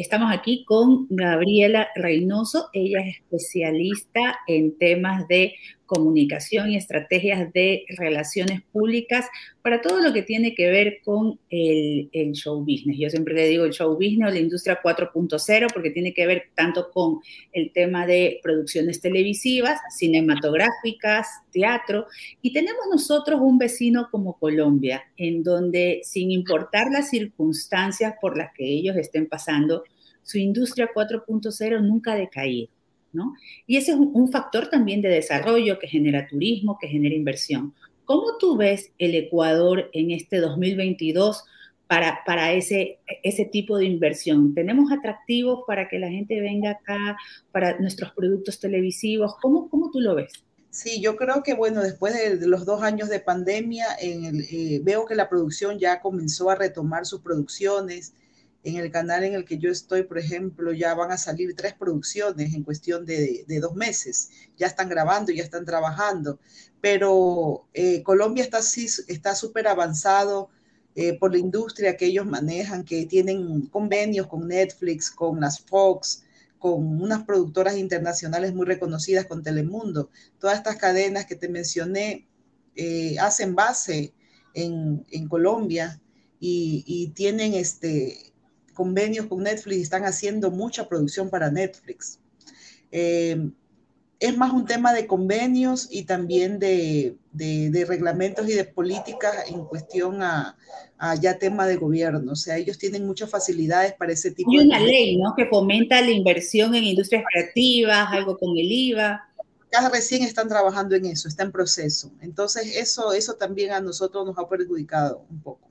Estamos aquí con Gabriela Reynoso. Ella es especialista en temas de comunicación y estrategias de relaciones públicas para todo lo que tiene que ver con el, show business. Yo siempre le digo el show business o la industria 4.0 porque tiene que ver tanto con el tema de producciones televisivas, cinematográficas, teatro. Y tenemos nosotros un vecino como Colombia, en donde sin importar las circunstancias por las que ellos estén pasando, su industria 4.0 nunca ha decaído, ¿no? Y ese es un, factor también de desarrollo que genera turismo, que genera inversión. ¿Cómo tú ves el Ecuador en este 2022 para, para ese, ese tipo de inversión? ¿Tenemos atractivos para que la gente venga acá, para nuestros productos televisivos? ¿Cómo, cómo tú lo ves? Sí, yo creo que, bueno, después de los dos años de pandemia, eh, veo que la producción ya comenzó a retomar sus producciones. En el canal en el que yo estoy, por ejemplo, ya van a salir tres producciones en cuestión de, dos meses. Ya están grabando, ya están trabajando. Pero eh, Colombia está está súper avanzado eh, por la industria que ellos manejan, que tienen convenios con Netflix, con las Fox, con unas productoras internacionales muy reconocidas, con Telemundo. Todas estas cadenas que te mencioné eh, hacen base en, Colombia y, y, tienen este, convenios con Netflix y están haciendo mucha producción para Netflix. Eh, es más un tema de convenios y también de, reglamentos y de políticas en cuestión a, ya tema de gobierno. O sea, ellos tienen muchas facilidades para ese tipo de... Hay una ley, ¿no? Que fomenta la inversión en industrias creativas, algo con el IVA. Ya recién están trabajando en eso, está en proceso. Entonces, eso, eso también a nosotros nos ha perjudicado un poco.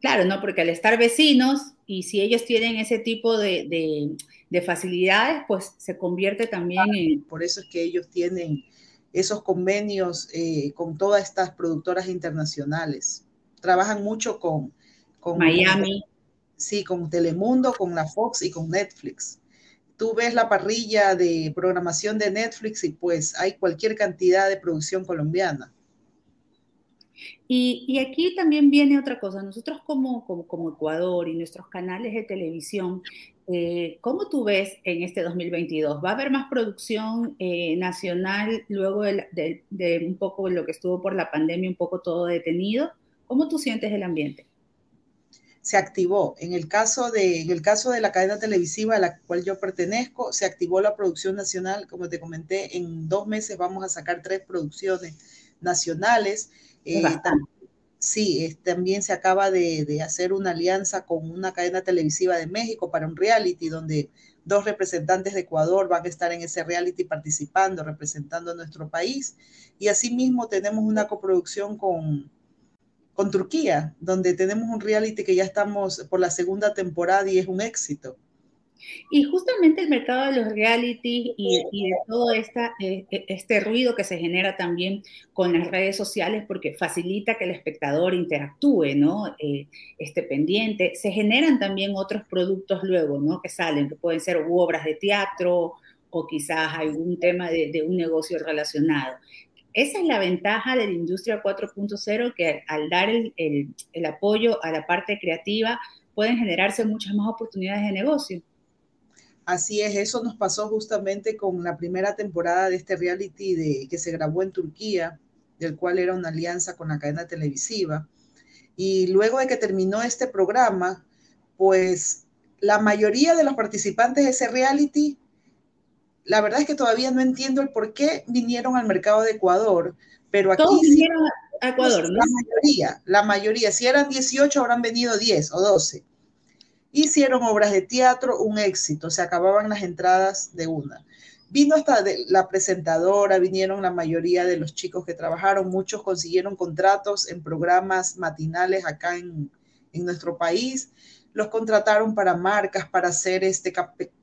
Claro, ¿no? Porque al estar vecinos y si ellos tienen ese tipo de, facilidades, pues se convierte también en... Por eso es que ellos tienen esos convenios eh, con todas estas productoras internacionales. Trabajan mucho con... con Miami. sí, con Telemundo, con la Fox y con Netflix. Tú ves la parrilla de programación de Netflix y pues hay cualquier cantidad de producción colombiana. Y, aquí también viene otra cosa. Nosotros como, como, Ecuador y nuestros canales de televisión, eh, ¿cómo tú ves en este 2022? ¿Va a haber más producción eh, nacional luego de, un poco lo que estuvo por la pandemia, un poco todo detenido? ¿Cómo tú sientes el ambiente? se activó. En el caso de, en el caso de la cadena televisiva a la cual yo pertenezco, se activó la producción nacional. Como te comenté, en dos meses vamos a sacar tres producciones nacionales. Eh, sí, también se acaba de, hacer una alianza con una cadena televisiva de México para un reality donde dos representantes de Ecuador van a estar en ese reality participando, representando a nuestro país. Y asimismo tenemos una coproducción con, con Turquía, donde tenemos un reality que ya estamos por la segunda temporada y es un éxito. Y justamente el mercado de los reality y, de todo esta, eh, e, este ruido que se genera también con las redes sociales, porque facilita que el espectador interactúe, ¿no? Eh, esté pendiente. Se generan también otros productos luego, ¿no? Que salen, que pueden ser obras de teatro o quizás algún tema de, un negocio relacionado. Esa es la ventaja de la industria 4.0, que al dar el, el apoyo a la parte creativa, pueden generarse muchas más oportunidades de negocio. Así es, eso nos pasó justamente con la primera temporada de este reality de, que se grabó en Turquía, del cual era una alianza con la cadena televisiva. Y luego de que terminó este programa, pues la mayoría de los participantes de ese reality, la verdad es que todavía no entiendo el por qué vinieron al mercado de Ecuador, pero aquí... Todos vinieron a Ecuador, ¿no? La mayoría, la mayoría. Si eran 18, habrán venido 10 o 12. Hicieron obras de teatro, un éxito, se acababan las entradas de una. Vino hasta la presentadora, vinieron la mayoría de los chicos que trabajaron, muchos consiguieron contratos en programas matinales acá en, nuestro país, los contrataron para marcas, para hacer este,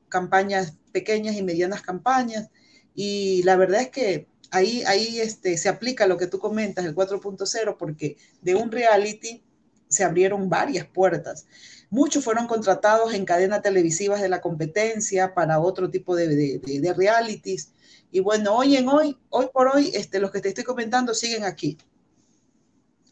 campañas, pequeñas y medianas campañas, y la verdad es que ahí, ahí este, se aplica lo que tú comentas, el 4.0, porque de un reality se abrieron varias puertas. Muchos fueron contratados en cadenas televisivas de la competencia para otro tipo de, de, realities. Y bueno, hoy en hoy, hoy por hoy, este, los que te estoy comentando siguen aquí,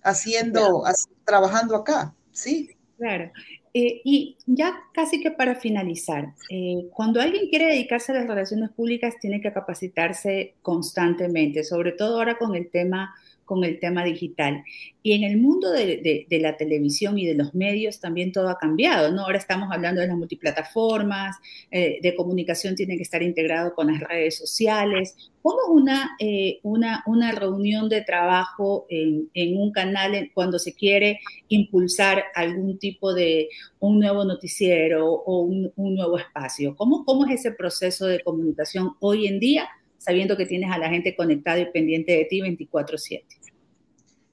haciendo, trabajando acá, ¿sí? Claro. Eh, y ya casi que para finalizar, eh, cuando alguien quiere dedicarse a las relaciones públicas, tiene que capacitarse constantemente, sobre todo ahora con el tema con el tema digital. Y en el mundo de, la televisión y de los medios también todo ha cambiado, ¿no? Ahora estamos hablando de las multiplataformas, eh, de comunicación tiene que estar integrado con las redes sociales. ¿Cómo una, eh, una, una reunión de trabajo en, un canal cuando se quiere impulsar algún tipo de un nuevo noticiero o un, un nuevo espacio? ¿Cómo, ¿Cómo es ese proceso de comunicación hoy en día? Sabiendo que tienes a la gente conectada y pendiente de ti 24/7.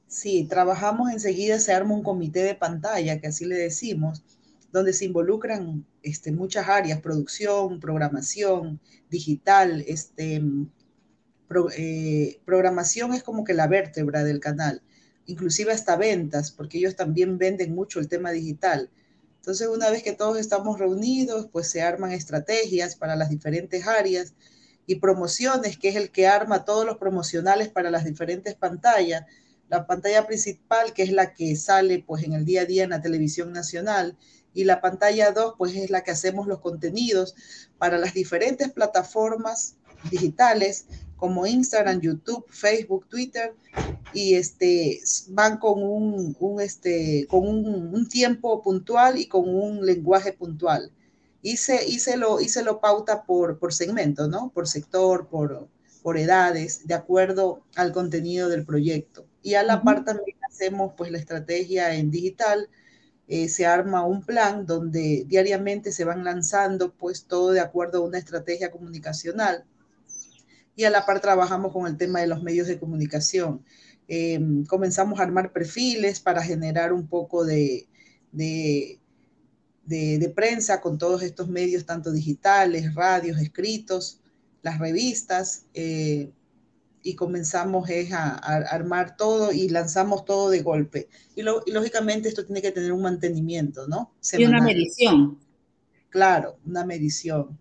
Sí, trabajamos enseguida, se arma un comité de pantalla, que así le decimos, donde se involucran este, muchas áreas, producción, programación, digital, este, eh, programación es como que la vértebra del canal, inclusive hasta ventas, porque ellos también venden mucho el tema digital. Entonces, una vez que todos estamos reunidos, pues se arman estrategias para las diferentes áreas y promociones, que es el que arma todos los promocionales para las diferentes pantallas. La pantalla principal, que es la que sale pues en el día a día en la televisión nacional, y la pantalla 2, pues es la que hacemos los contenidos para las diferentes plataformas digitales como Instagram, YouTube, Facebook, Twitter, y este, van con un, este, con un tiempo puntual y con un lenguaje puntual y se, lo, lo pauta por, por segmento, ¿no? Por sector, por, por edades, de acuerdo al contenido del proyecto. Y a la par también hacemos pues la estrategia en digital, eh, se arma un plan donde diariamente se van lanzando pues todo de acuerdo a una estrategia comunicacional. Y a la par trabajamos con el tema de los medios de comunicación. Em, comenzamos a armar perfiles para generar un poco de, de de, prensa con todos estos medios, tanto digitales, radios, escritos, las revistas, eh, y comenzamos a, armar todo y lanzamos todo de golpe. Y, lógicamente esto tiene que tener un mantenimiento, ¿no? Y una medición. Claro, una medición.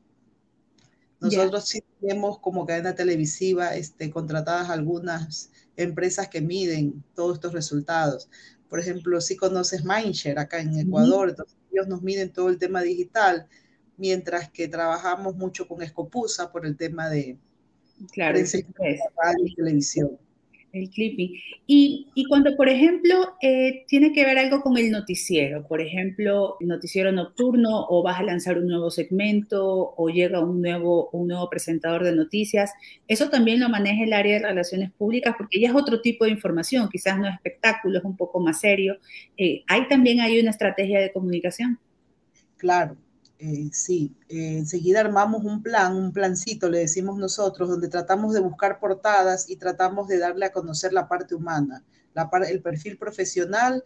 Nosotros sí tenemos como cadena televisiva este, contratadas algunas empresas que miden todos estos resultados. Por ejemplo, si conoces Mindshare acá en Ecuador, entonces ellos nos miden todo el tema digital, mientras que trabajamos mucho con Escopusa por el tema de claro, radio y televisión el clipping. Y, cuando, por ejemplo, eh, tiene que ver algo con el noticiero, por ejemplo, noticiero nocturno o vas a lanzar un nuevo segmento o llega un nuevo, un nuevo presentador de noticias, eso también lo maneja el área de relaciones públicas porque ya es otro tipo de información, quizás no es espectáculo, es un poco más serio. Eh, ¿Hay también hay una estrategia de comunicación? Claro, eh, sí, eh, enseguida armamos un plan, un plancito, le decimos nosotros, donde tratamos de buscar portadas y tratamos de darle a conocer la parte humana, el perfil profesional,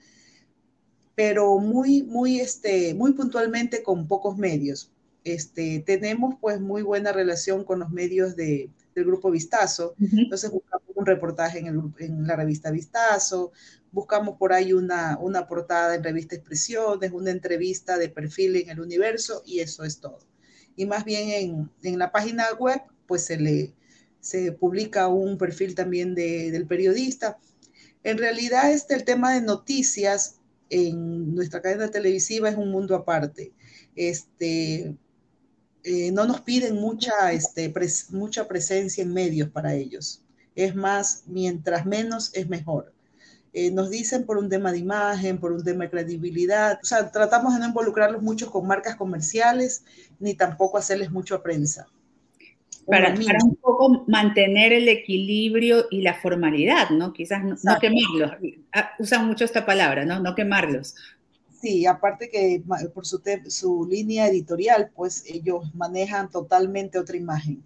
pero muy, muy, este, muy puntualmente con pocos medios. Este, tenemos pues muy buena relación con los medios de, del grupo Vistazo, entonces buscamos un reportaje en, el, en la revista Vistazo, buscamos por ahí una, una portada en revista Expresiones, una entrevista de perfil en el universo y eso es todo. Y más bien en, en la página web, pues se le se publica un perfil también de, del periodista. En realidad, este, el tema de noticias en nuestra cadena televisiva es un mundo aparte. Este, eh, no nos piden mucha, este, mucha presencia en medios para ellos. Es más, mientras menos es mejor. Eh, nos dicen por un tema de imagen, por un tema de credibilidad. O sea, tratamos de no involucrarlos mucho con marcas comerciales, ni tampoco hacerles mucho prensa. Para, un poco mantener el equilibrio y la formalidad, ¿no? Quizás no, quemarlos. Ah, usan mucho esta palabra, ¿no? No quemarlos. Sí, aparte que por su, su línea editorial, pues ellos manejan totalmente otra imagen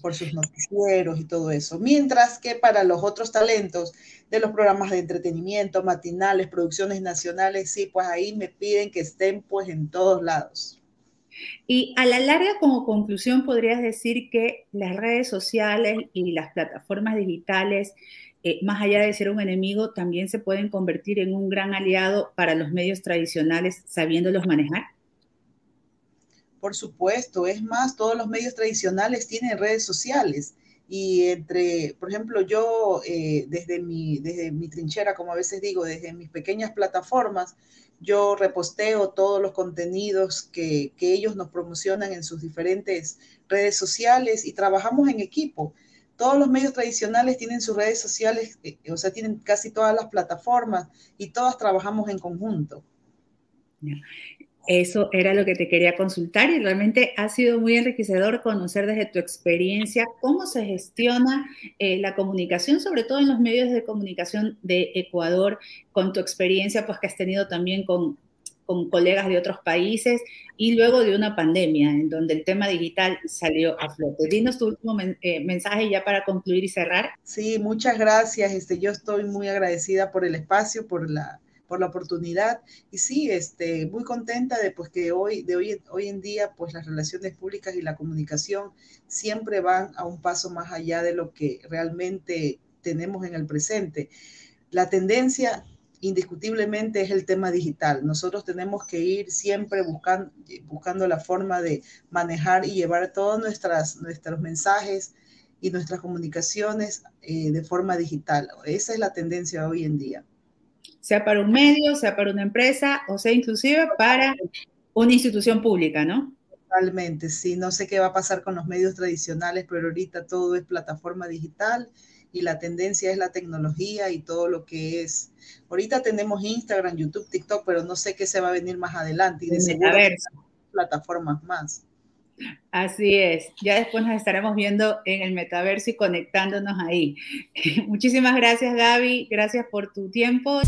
por sus noticieros y todo eso. Mientras que para los otros talentos de los programas de entretenimiento, matinales, producciones nacionales, sí, pues ahí me piden que estén pues en todos lados. Y a la larga, como conclusión, podrías decir que las redes sociales y las plataformas digitales, eh, más allá de ser un enemigo, también se pueden convertir en un gran aliado para los medios tradicionales sabiéndolos manejar. Por supuesto, es más, todos los medios tradicionales tienen redes sociales y entre, por ejemplo, yo eh, desde, mi, desde mi trinchera, como a veces digo, desde mis pequeñas plataformas, yo reposteo todos los contenidos que, que ellos nos promocionan en sus diferentes redes sociales y trabajamos en equipo. Todos los medios tradicionales tienen sus redes sociales, eh, o sea, tienen casi todas las plataformas y todas trabajamos en conjunto. Eso era lo que te quería consultar y realmente ha sido muy enriquecedor conocer desde tu experiencia cómo se gestiona eh, la comunicación, sobre todo en los medios de comunicación de Ecuador, con tu experiencia pues que has tenido también con, con colegas de otros países y luego de una pandemia en donde el tema digital salió a flote. Dinos tu último eh, mensaje ya para concluir y cerrar. Sí, muchas gracias. Este, yo estoy muy agradecida por el espacio, por la por la oportunidad. Y sí, este, muy contenta de pues, que hoy, de hoy, hoy en día pues, las relaciones públicas y la comunicación siempre van a un paso más allá de lo que realmente tenemos en el presente. La tendencia indiscutiblemente es el tema digital. Nosotros tenemos que ir siempre buscando, buscando la forma de manejar y llevar todos nuestras, nuestros mensajes y nuestras comunicaciones eh, de forma digital. Esa es la tendencia hoy en día sea para un medio, sea para una empresa o sea inclusive para una institución pública, ¿no? Totalmente, sí, no sé qué va a pasar con los medios tradicionales, pero ahorita todo es plataforma digital y la tendencia es la tecnología y todo lo que es. Ahorita tenemos Instagram, YouTube, TikTok, pero no sé qué se va a venir más adelante y de seguro plataformas más. Así es, ya después nos estaremos viendo en el metaverso y conectándonos ahí. Muchísimas gracias Gaby, gracias por tu tiempo.